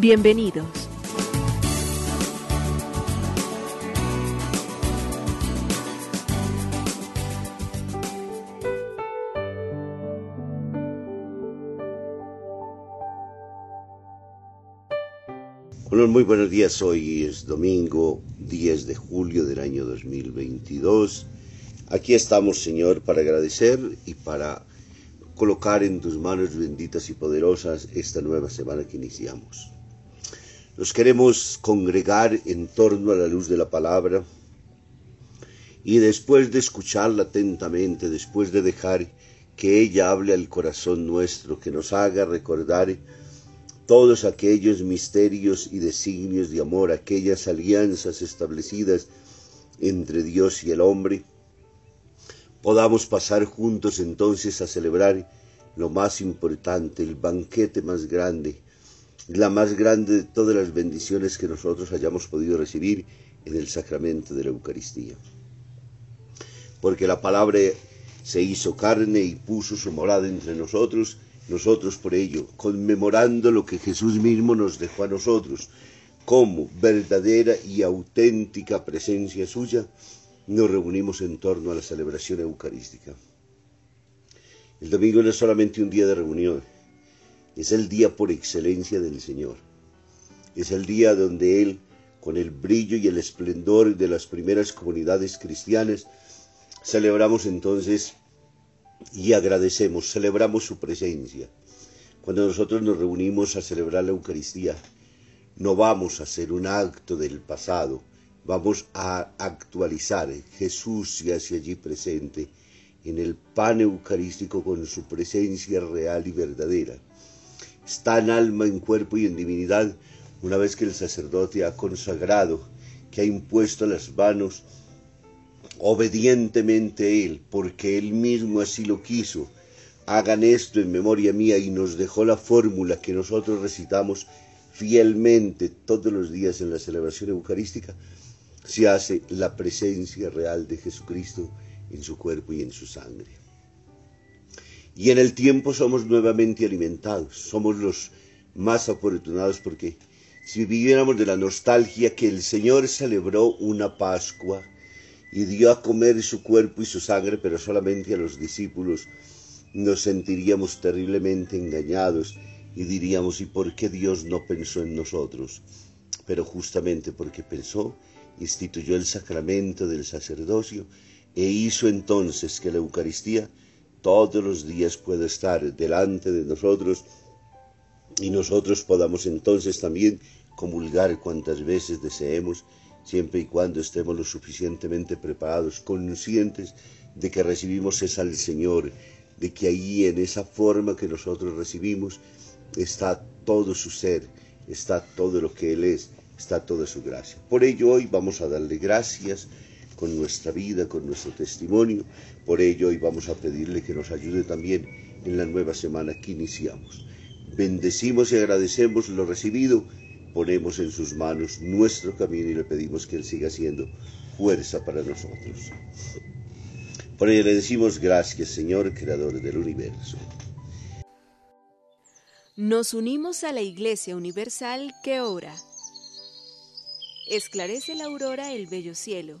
Bienvenidos. Muy buenos días. Hoy es domingo 10 de julio del año 2022. Aquí estamos, Señor, para agradecer y para colocar en tus manos benditas y poderosas esta nueva semana que iniciamos. Nos queremos congregar en torno a la luz de la palabra y después de escucharla atentamente, después de dejar que ella hable al corazón nuestro, que nos haga recordar todos aquellos misterios y designios de amor, aquellas alianzas establecidas entre Dios y el hombre, podamos pasar juntos entonces a celebrar lo más importante, el banquete más grande, la más grande de todas las bendiciones que nosotros hayamos podido recibir en el sacramento de la Eucaristía. Porque la palabra se hizo carne y puso su morada entre nosotros, nosotros por ello, conmemorando lo que Jesús mismo nos dejó a nosotros, como verdadera y auténtica presencia suya, nos reunimos en torno a la celebración eucarística. El domingo no es solamente un día de reunión, es el día por excelencia del Señor. Es el día donde Él, con el brillo y el esplendor de las primeras comunidades cristianas, celebramos entonces y agradecemos, celebramos su presencia. Cuando nosotros nos reunimos a celebrar la Eucaristía, no vamos a hacer un acto del pasado, vamos a actualizar. Jesús se hace allí presente en el pan eucarístico con su presencia real y verdadera. Está en alma, en cuerpo y en divinidad una vez que el sacerdote ha consagrado, que ha impuesto las manos obedientemente Él, porque Él mismo así lo quiso. Hagan esto en memoria mía y nos dejó la fórmula que nosotros recitamos fielmente todos los días en la celebración eucarística. Se hace la presencia real de Jesucristo en su cuerpo y en su sangre. Y en el tiempo somos nuevamente alimentados, somos los más afortunados porque si viviéramos de la nostalgia que el Señor celebró una Pascua, y dio a comer su cuerpo y su sangre, pero solamente a los discípulos, nos sentiríamos terriblemente engañados y diríamos, ¿y por qué Dios no pensó en nosotros? Pero justamente porque pensó, instituyó el sacramento del sacerdocio e hizo entonces que la Eucaristía todos los días pueda estar delante de nosotros y nosotros podamos entonces también comulgar cuantas veces deseemos siempre y cuando estemos lo suficientemente preparados, conscientes de que recibimos es al Señor, de que ahí en esa forma que nosotros recibimos está todo su ser, está todo lo que Él es, está toda su gracia. Por ello hoy vamos a darle gracias con nuestra vida, con nuestro testimonio. Por ello hoy vamos a pedirle que nos ayude también en la nueva semana que iniciamos. Bendecimos y agradecemos lo recibido ponemos en sus manos nuestro camino y le pedimos que Él siga siendo fuerza para nosotros. Por ello le decimos gracias, Señor, Creador del universo. Nos unimos a la Iglesia Universal que ora. Esclarece la aurora el bello cielo,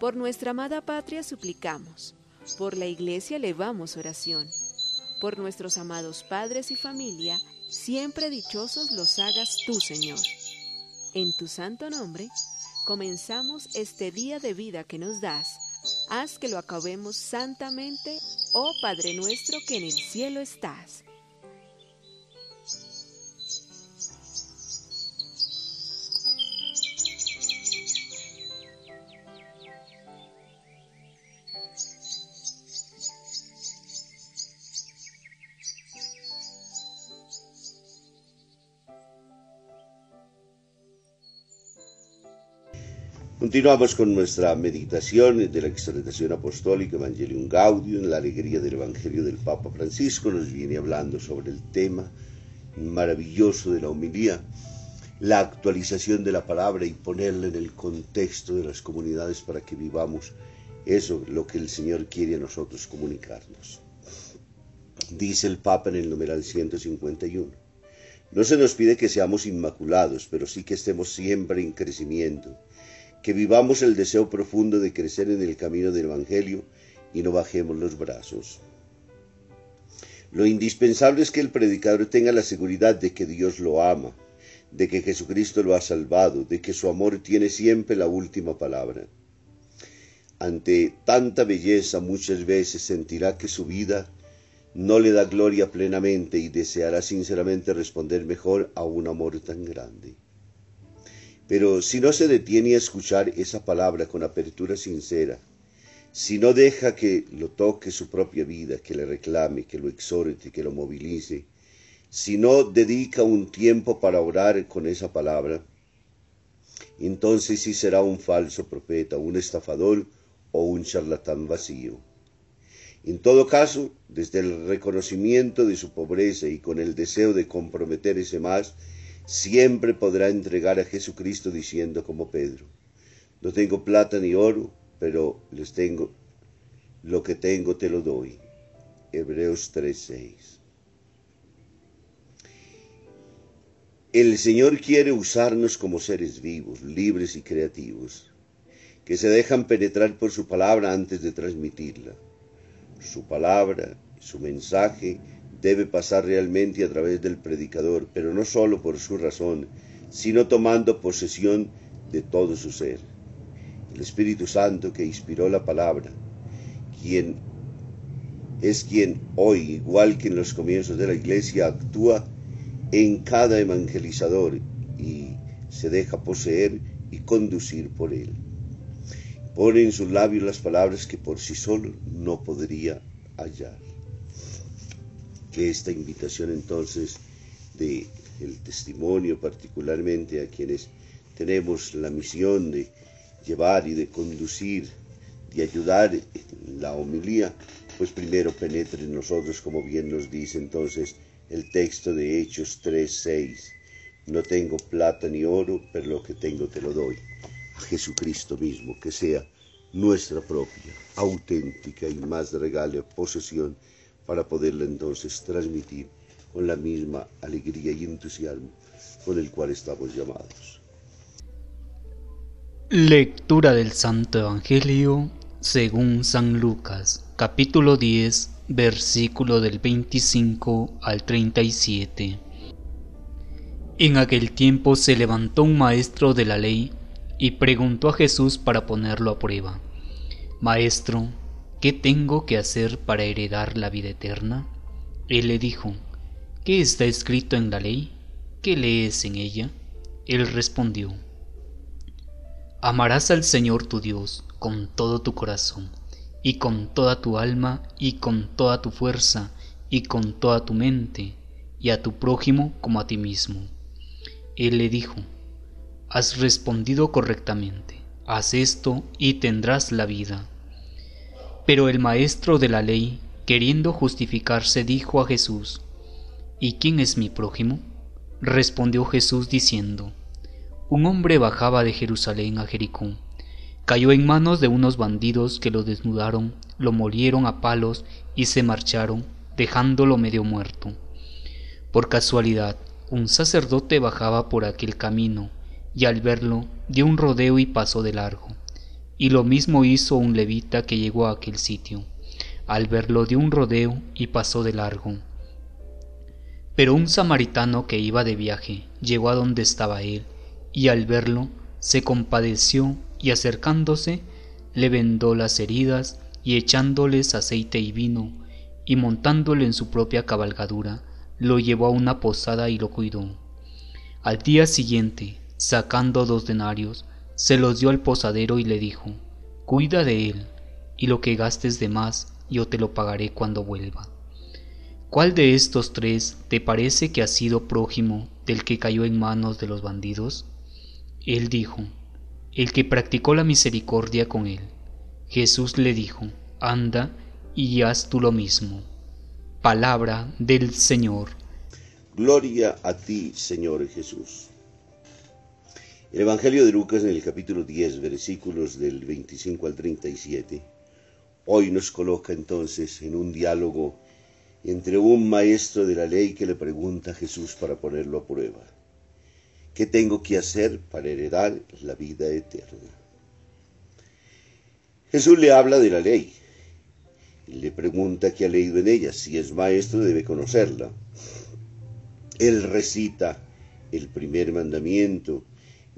Por nuestra amada patria suplicamos, por la iglesia elevamos oración, por nuestros amados padres y familia, siempre dichosos los hagas tú, Señor. en tu santo nombre, comenzamos este día de vida que nos das. Haz que lo acabemos santamente, oh Padre nuestro que en el cielo estás. Continuamos con nuestra meditación de la exaltación apostólica Evangelium Gaudium, la alegría del Evangelio del Papa Francisco. Nos viene hablando sobre el tema maravilloso de la homilía, la actualización de la palabra y ponerla en el contexto de las comunidades para que vivamos eso, lo que el Señor quiere a nosotros comunicarnos. Dice el Papa en el numeral 151. No se nos pide que seamos inmaculados, pero sí que estemos siempre en crecimiento que vivamos el deseo profundo de crecer en el camino del Evangelio y no bajemos los brazos. Lo indispensable es que el predicador tenga la seguridad de que Dios lo ama, de que Jesucristo lo ha salvado, de que su amor tiene siempre la última palabra. Ante tanta belleza muchas veces sentirá que su vida no le da gloria plenamente y deseará sinceramente responder mejor a un amor tan grande. Pero si no se detiene a escuchar esa palabra con apertura sincera, si no deja que lo toque su propia vida, que le reclame, que lo exhorte, que lo movilice, si no dedica un tiempo para orar con esa palabra, entonces sí será un falso profeta, un estafador o un charlatán vacío. En todo caso, desde el reconocimiento de su pobreza y con el deseo de comprometerse más, siempre podrá entregar a Jesucristo diciendo como Pedro, no tengo plata ni oro, pero les tengo, lo que tengo te lo doy. Hebreos 3:6. El Señor quiere usarnos como seres vivos, libres y creativos, que se dejan penetrar por su palabra antes de transmitirla. Su palabra, su mensaje, debe pasar realmente a través del predicador, pero no solo por su razón, sino tomando posesión de todo su ser. El Espíritu Santo que inspiró la palabra, quien es quien hoy, igual que en los comienzos de la iglesia, actúa en cada evangelizador y se deja poseer y conducir por él. Pone en sus labios las palabras que por sí solo no podría hallar esta invitación entonces de el testimonio particularmente a quienes tenemos la misión de llevar y de conducir, de ayudar la homilía, pues primero penetre en nosotros, como bien nos dice entonces el texto de Hechos 3:6. No tengo plata ni oro, pero lo que tengo te lo doy. A Jesucristo mismo, que sea nuestra propia, auténtica y más regala posesión para poderla entonces transmitir con la misma alegría y entusiasmo con el cual estamos llamados. Lectura del Santo Evangelio según San Lucas, capítulo 10, versículo del 25 al 37. En aquel tiempo se levantó un maestro de la ley y preguntó a Jesús para ponerlo a prueba. Maestro, ¿qué tengo que hacer para heredar la vida eterna? Él le dijo, ¿qué está escrito en la ley? ¿Qué lees en ella? Él respondió, Amarás al Señor tu Dios con todo tu corazón, y con toda tu alma, y con toda tu fuerza, y con toda tu mente, y a tu prójimo como a ti mismo. Él le dijo, Has respondido correctamente, haz esto y tendrás la vida. Pero el maestro de la ley, queriendo justificarse, dijo a Jesús, ¿Y quién es mi prójimo? Respondió Jesús diciendo, Un hombre bajaba de Jerusalén a Jericó, cayó en manos de unos bandidos que lo desnudaron, lo molieron a palos y se marcharon, dejándolo medio muerto. Por casualidad, un sacerdote bajaba por aquel camino, y al verlo dio un rodeo y pasó de largo. Y lo mismo hizo un levita que llegó a aquel sitio. Al verlo dio un rodeo y pasó de largo. Pero un samaritano que iba de viaje llegó a donde estaba él, y al verlo se compadeció y acercándose le vendó las heridas y echándoles aceite y vino y montándole en su propia cabalgadura lo llevó a una posada y lo cuidó. Al día siguiente, sacando dos denarios, se los dio al posadero y le dijo, Cuida de él, y lo que gastes de más yo te lo pagaré cuando vuelva. ¿Cuál de estos tres te parece que ha sido prójimo del que cayó en manos de los bandidos? Él dijo, el que practicó la misericordia con él. Jesús le dijo, anda y haz tú lo mismo. Palabra del Señor. Gloria a ti, Señor Jesús. El Evangelio de Lucas en el capítulo 10, versículos del 25 al 37, hoy nos coloca entonces en un diálogo entre un maestro de la ley que le pregunta a Jesús para ponerlo a prueba. ¿Qué tengo que hacer para heredar la vida eterna? Jesús le habla de la ley, le pregunta qué ha leído en ella. Si es maestro debe conocerla. Él recita el primer mandamiento,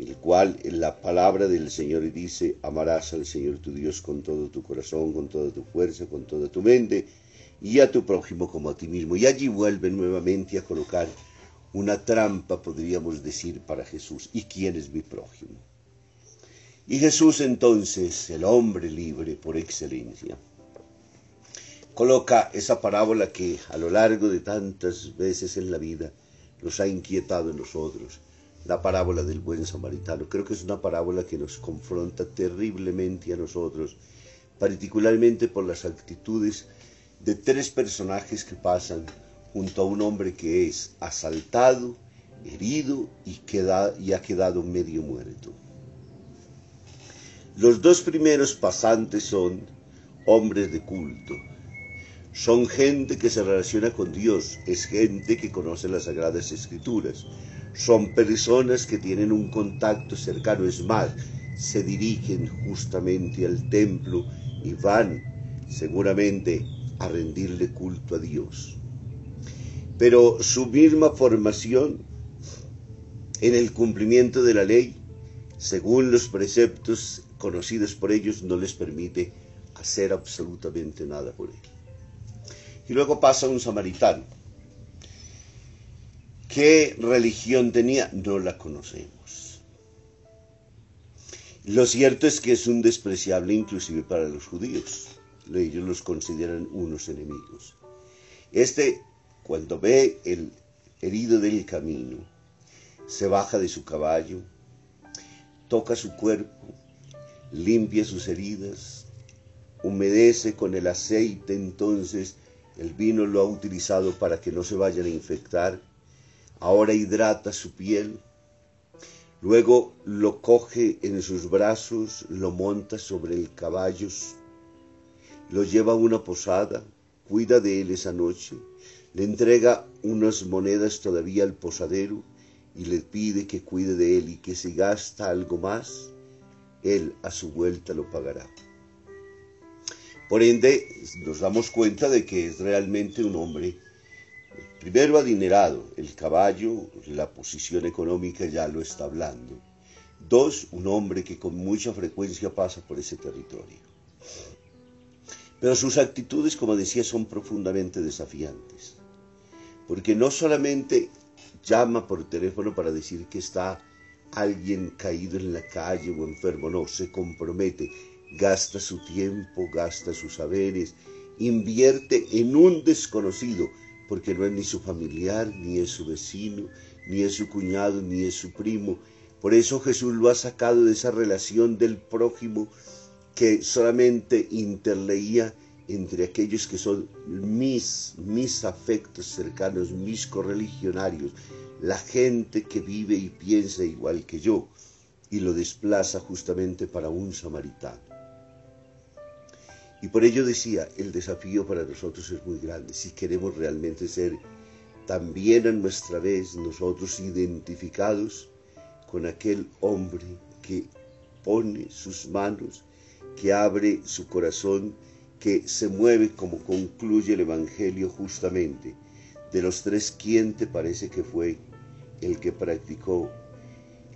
el cual en la palabra del Señor dice, amarás al Señor tu Dios con todo tu corazón, con toda tu fuerza, con toda tu mente, y a tu prójimo como a ti mismo. Y allí vuelve nuevamente a colocar una trampa, podríamos decir, para Jesús. ¿Y quién es mi prójimo? Y Jesús entonces, el hombre libre por excelencia, coloca esa parábola que a lo largo de tantas veces en la vida nos ha inquietado en nosotros, la parábola del buen samaritano. Creo que es una parábola que nos confronta terriblemente a nosotros, particularmente por las actitudes de tres personajes que pasan junto a un hombre que es asaltado, herido y, queda, y ha quedado medio muerto. Los dos primeros pasantes son hombres de culto, son gente que se relaciona con Dios, es gente que conoce las sagradas escrituras, son personas que tienen un contacto cercano, es más, se dirigen justamente al templo y van seguramente a rendirle culto a Dios. Pero su misma formación en el cumplimiento de la ley, según los preceptos conocidos por ellos, no les permite hacer absolutamente nada por él. Y luego pasa un samaritano. ¿Qué religión tenía? No la conocemos. Lo cierto es que es un despreciable inclusive para los judíos. Ellos los consideran unos enemigos. Este, cuando ve el herido del camino, se baja de su caballo, toca su cuerpo, limpia sus heridas, humedece con el aceite entonces el vino lo ha utilizado para que no se vayan a infectar. Ahora hidrata su piel. Luego lo coge en sus brazos, lo monta sobre el caballo, lo lleva a una posada, cuida de él esa noche, le entrega unas monedas todavía al posadero y le pide que cuide de él y que si gasta algo más, él a su vuelta lo pagará. Por ende, nos damos cuenta de que es realmente un hombre, primero adinerado, el caballo, la posición económica ya lo está hablando. Dos, un hombre que con mucha frecuencia pasa por ese territorio. Pero sus actitudes, como decía, son profundamente desafiantes. Porque no solamente llama por teléfono para decir que está alguien caído en la calle o enfermo, no, se compromete gasta su tiempo, gasta sus saberes, invierte en un desconocido, porque no es ni su familiar, ni es su vecino, ni es su cuñado, ni es su primo. Por eso Jesús lo ha sacado de esa relación del prójimo que solamente interleía entre aquellos que son mis, mis afectos cercanos, mis correligionarios, la gente que vive y piensa igual que yo, y lo desplaza justamente para un samaritano. Y por ello decía, el desafío para nosotros es muy grande. Si queremos realmente ser también a nuestra vez nosotros identificados con aquel hombre que pone sus manos, que abre su corazón, que se mueve como concluye el Evangelio justamente. De los tres, ¿quién te parece que fue el que practicó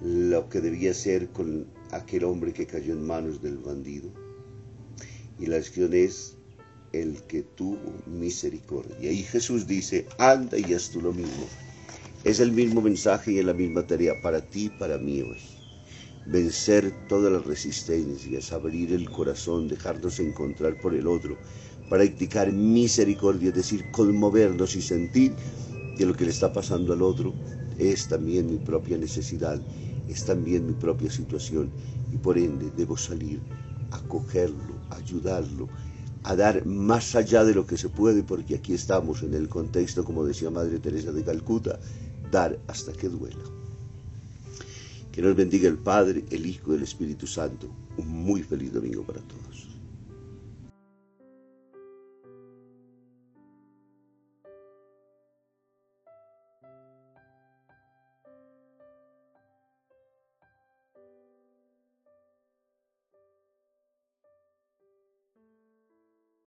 lo que debía ser con aquel hombre que cayó en manos del bandido. Y la lección es el que tuvo misericordia. Y Jesús dice, anda y haz tú lo mismo. Es el mismo mensaje y es la misma tarea para ti y para mí hoy. Vencer todas las resistencias, abrir el corazón, dejarnos encontrar por el otro, practicar misericordia, es decir, conmovernos y sentir que lo que le está pasando al otro es también mi propia necesidad, es también mi propia situación y por ende debo salir a cogerlo, ayudarlo, a dar más allá de lo que se puede, porque aquí estamos en el contexto, como decía Madre Teresa de Calcuta, dar hasta que duela. Que nos bendiga el Padre, el Hijo y el Espíritu Santo. Un muy feliz domingo para todos.